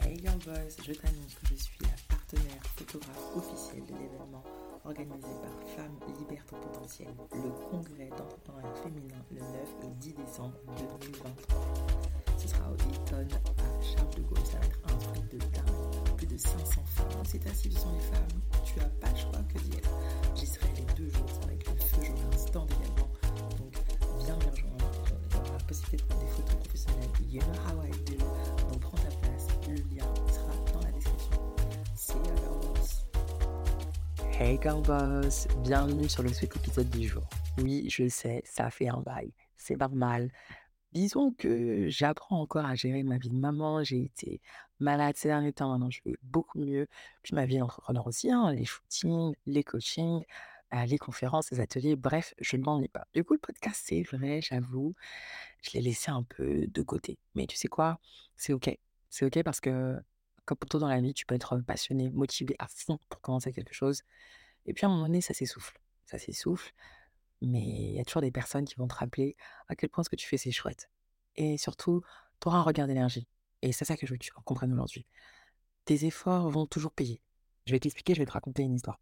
Hey Girl Boys, je t'annonce que je suis la partenaire photographe officielle de l'événement organisé par Femmes Liberté Potentiel, le congrès d'entrepreneuriat féminin le 9 et 10 décembre 2023. Ce sera au Hilton à Charles de Gaulle, ça va être un truc de dingue. Plus de 500 femmes, c'est assis, ce sont les femmes, tu as pas le choix que d'y être. J'y serai les deux jours, ça va être le feu, j'aurai un stand également, donc bien bien rejoindre, aura la possibilité de prendre des photos professionnelles, you know how I Hey boss, bienvenue sur le suite épisode du jour. Oui, je sais, ça fait un bail, c'est normal. Disons que j'apprends encore à gérer ma vie de maman, j'ai été malade ces derniers temps, maintenant je vais beaucoup mieux. Puis ma vie d'entrepreneur aussi, hein, les shootings, les coachings, euh, les conférences, les ateliers, bref, je ne m'en ai pas. Du coup, le podcast, c'est vrai, j'avoue, je l'ai laissé un peu de côté. Mais tu sais quoi, c'est ok. C'est ok parce que, comme pour tout dans la vie, tu peux être passionné, motivé à fond pour commencer quelque chose. Et puis à un moment donné, ça s'essouffle. Ça s'essouffle. Mais il y a toujours des personnes qui vont te rappeler à quel point ce que tu fais, c'est chouette. Et surtout, tu auras un regard d'énergie. Et c'est ça que je veux que tu comprennes aujourd'hui. Tes efforts vont toujours payer. Je vais t'expliquer, je vais te raconter une histoire.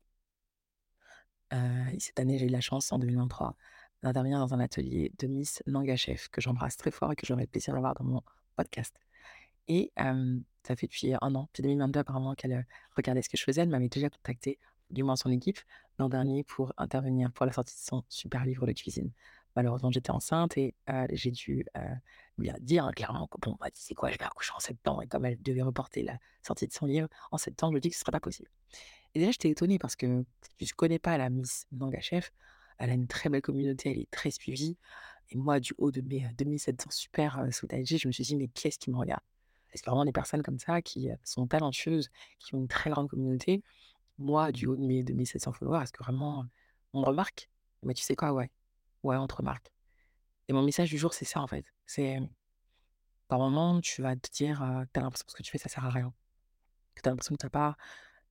Euh, cette année, j'ai eu la chance, en 2023, d'intervenir dans un atelier de Miss Nangachev, que j'embrasse très fort et que j'aurai le plaisir d'avoir dans mon podcast. Et ça fait depuis un an, depuis 2022 apparemment, qu'elle euh, regardait ce que je faisais. Elle m'avait déjà contacté, du moins son équipe, l'an dernier pour intervenir pour la sortie de son super livre de cuisine. Malheureusement, j'étais enceinte et euh, j'ai dû euh, lui dire clairement que bon, bah, tu sais quoi, je vais accoucher en septembre. Et comme elle devait reporter la sortie de son livre en septembre, je lui ai dit que ce ne serait pas possible. Et déjà, j'étais étonnée parce que je ne connais pas la Miss Nangachev. Elle a une très belle communauté, elle est très suivie. Et moi, du haut de mes 2700 super euh, sous je me suis dit, mais qu'est-ce qui me regarde? Que vraiment des personnes comme ça qui euh, sont talentueuses, qui ont une très grande communauté, moi, du haut de mes 2700 followers, est-ce que vraiment on me remarque? Mais tu sais quoi, ouais, ouais, on te remarque. Et mon message du jour, c'est ça en fait. C'est par moment, tu vas te dire, euh, tu as l'impression que ce que tu fais, ça sert à rien. Que tu as l'impression que tu n'as pas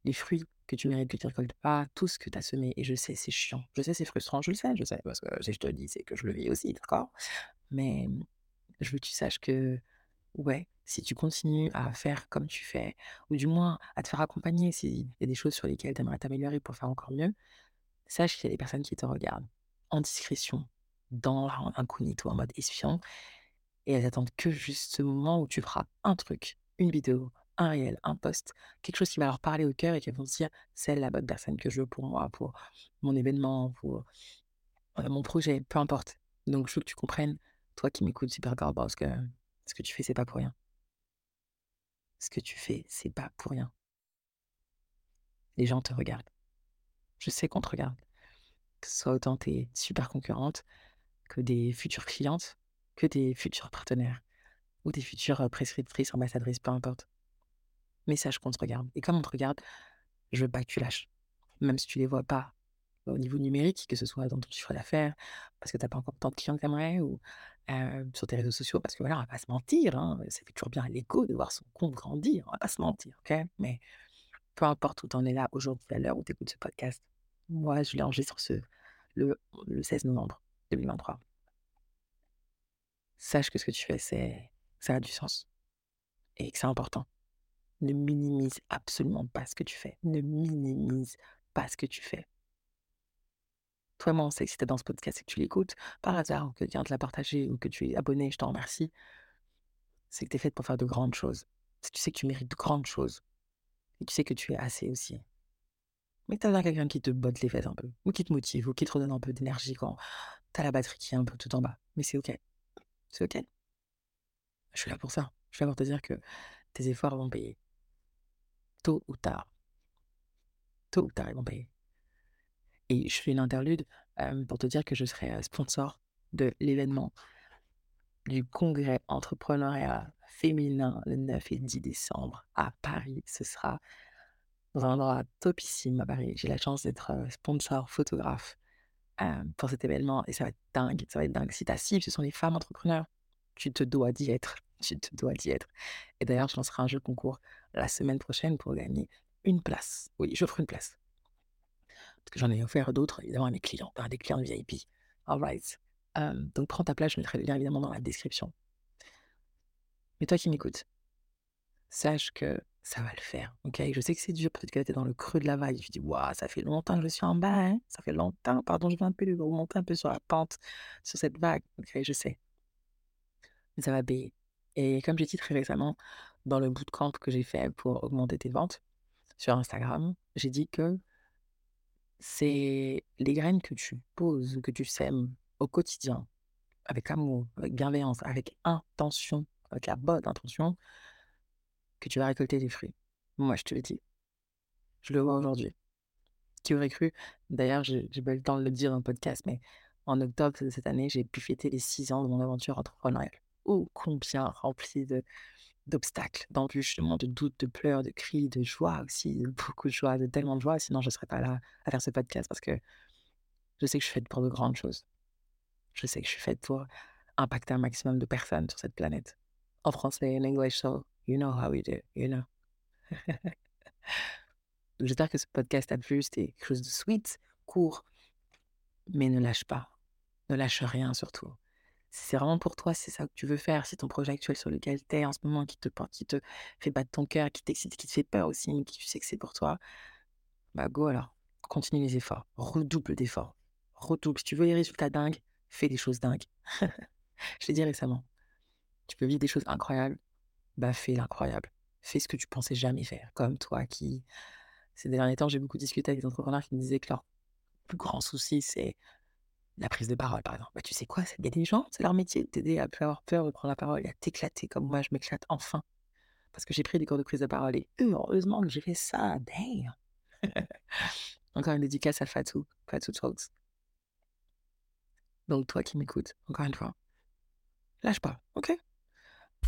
les fruits que tu mérites, que tu récoltes pas tout ce que tu as semé. Et je sais, c'est chiant. Je sais, c'est frustrant. Je le sais, je sais. Parce que si je te le dis, c'est que je le vis aussi, d'accord? Mais je veux que tu saches que, ouais, si tu continues à faire comme tu fais, ou du moins à te faire accompagner s'il y a des choses sur lesquelles tu aimerais t'améliorer pour faire encore mieux, sache qu'il y a des personnes qui te regardent en discrétion, dans l'incognito, en mode espion, et elles attendent que juste ce moment où tu feras un truc, une vidéo, un réel, un post, quelque chose qui va leur parler au cœur et qui vont se dire c'est la bonne personne que je veux pour moi, pour mon événement, pour euh, mon projet, peu importe. Donc je veux que tu comprennes, toi qui m'écoutes super grave, parce que ce que tu fais, c'est pas pour rien. Ce que tu fais, c'est pas pour rien. Les gens te regardent. Je sais qu'on te regarde. Que ce soit autant tes super concurrentes que des futures clientes, que des futurs partenaires ou des futures euh, prescriptrices, ambassadrices, peu importe. Mais sache qu'on te regarde. Et comme on te regarde, je veux pas que tu lâches. Même si tu les vois pas au niveau numérique, que ce soit dans ton chiffre d'affaires, parce que tu n'as pas encore tant de clients que tu ou sur tes réseaux sociaux, parce que voilà, on va pas se mentir, hein, ça fait toujours bien à l'écho de voir son compte grandir, on va pas se mentir, ok? Mais peu importe où tu en es là aujourd'hui, à l'heure où tu écoutes ce podcast, moi, je l'enregistre ce, le, le 16 novembre 2023. Sache que ce que tu fais, c'est, ça a du sens et que c'est important. Ne minimise absolument pas ce que tu fais. Ne minimise pas ce que tu fais. Toi, on sait que si tu es dans ce podcast et que tu l'écoutes, par hasard, ou que tu viens de la partager, ou que tu es abonné, je t'en remercie, c'est que tu es faite pour faire de grandes choses. Si tu sais que tu mérites de grandes choses, et tu sais que tu es assez aussi. Mais tu as quelqu'un qui te botte les fesses un peu, ou qui te motive, ou qui te redonne un peu d'énergie quand tu as la batterie qui est un peu tout en bas. Mais c'est OK. C'est OK. Je suis là pour ça. Je suis là pour te dire que tes efforts vont payer. Tôt ou tard. Tôt ou tard, ils vont payer. Et je fais une interlude pour te dire que je serai sponsor de l'événement du congrès entrepreneuriat féminin le 9 et 10 décembre à Paris. Ce sera dans un endroit topissime à Paris. J'ai la chance d'être sponsor photographe pour cet événement et ça va être dingue. Ça va être dingue. Si ta cible, ce sont les femmes entrepreneurs, tu te dois d'y être. Tu te dois d'y être. Et d'ailleurs, je lancerai un jeu concours la semaine prochaine pour gagner une place. Oui, j'offre une place j'en ai offert d'autres, évidemment, à mes clients, à des clients VIP. All right. donc, prends ta place, je mettrai le lien évidemment dans la description. Mais toi qui m'écoutes, sache que ça va le faire, OK? Je sais que c'est dur, peut-être que tu es dans le creux de la vague, tu dis: «Waouh, ça fait longtemps que je suis en bas, hein, ça fait longtemps, pardon, je viens un peu de remonter un peu sur la pente, sur cette vague», OK? Je sais. Mais ça va payer et comme j'ai dit très récemment, dans le bootcamp que j'ai fait pour augmenter tes ventes sur Instagram, j'ai dit que c'est les graines que tu poses, que tu sèmes au quotidien, avec amour, avec bienveillance, avec intention, avec la bonne intention, que tu vas récolter des fruits. Moi, je te le dis. Je le vois aujourd'hui. Qui aurait cru D'ailleurs, j'ai pas eu le temps de le dire dans le podcast, mais en octobre de cette année, j'ai pu fêter les six ans de mon aventure entrepreneuriale. Oh, combien rempli de d'obstacles, d'embûches, de doutes, de pleurs, de cris, de joie aussi, beaucoup de joie, de tellement de joie, sinon je ne serais pas là à faire ce podcast parce que je sais que je suis faite pour de grandes choses. Je sais que je suis faite pour impacter un maximum de personnes sur cette planète. En français, en anglais, so you know how we do, you know. J'espère que ce podcast a plu, c'était quelque de sweet, court, mais ne lâche pas. Ne lâche rien surtout c'est vraiment pour toi, c'est ça que tu veux faire, c'est ton projet actuel sur lequel tu es en ce moment qui te qui te fait battre ton cœur, qui t'excite, qui te fait peur aussi, qui tu sais que c'est pour toi, bah go alors, continue les efforts, redouble d'efforts, redouble. Si tu veux les résultats dingues, fais des choses dingues. Je l'ai dit récemment. Tu peux vivre des choses incroyables, bah fais l'incroyable. Fais ce que tu pensais jamais faire, comme toi qui, ces derniers temps, j'ai beaucoup discuté avec des entrepreneurs qui me disaient que leur plus grand souci, c'est la prise de parole, par exemple. Bah, tu sais quoi? Il y a des gens, c'est leur métier de t'aider à plus avoir peur de prendre la parole et à t'éclater comme moi, je m'éclate enfin. Parce que j'ai pris des cours de prise de parole et heureusement que j'ai fait ça. Damn! encore une dédicace à Fatou, Fatou Talks. Donc, toi qui m'écoutes, encore une fois, lâche pas, ok?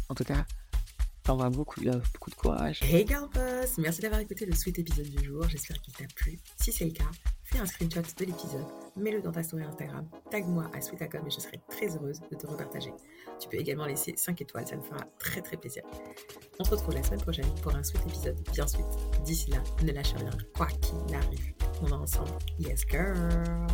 En tout cas, t'envoie beaucoup, de courage. Hey girl boss! Merci d'avoir écouté le sweet épisode du jour. J'espère qu'il t'a plu. Si c'est le cas, fais un screenshot de l'épisode, mets-le dans ta story Instagram, tag-moi à Sweetacom et je serai très heureuse de te repartager. Tu peux également laisser 5 étoiles, ça me fera très très plaisir. On se retrouve la semaine prochaine pour un sweet épisode bien sweet. D'ici là, ne lâche rien, quoi qu'il arrive. On va ensemble. Yes girl!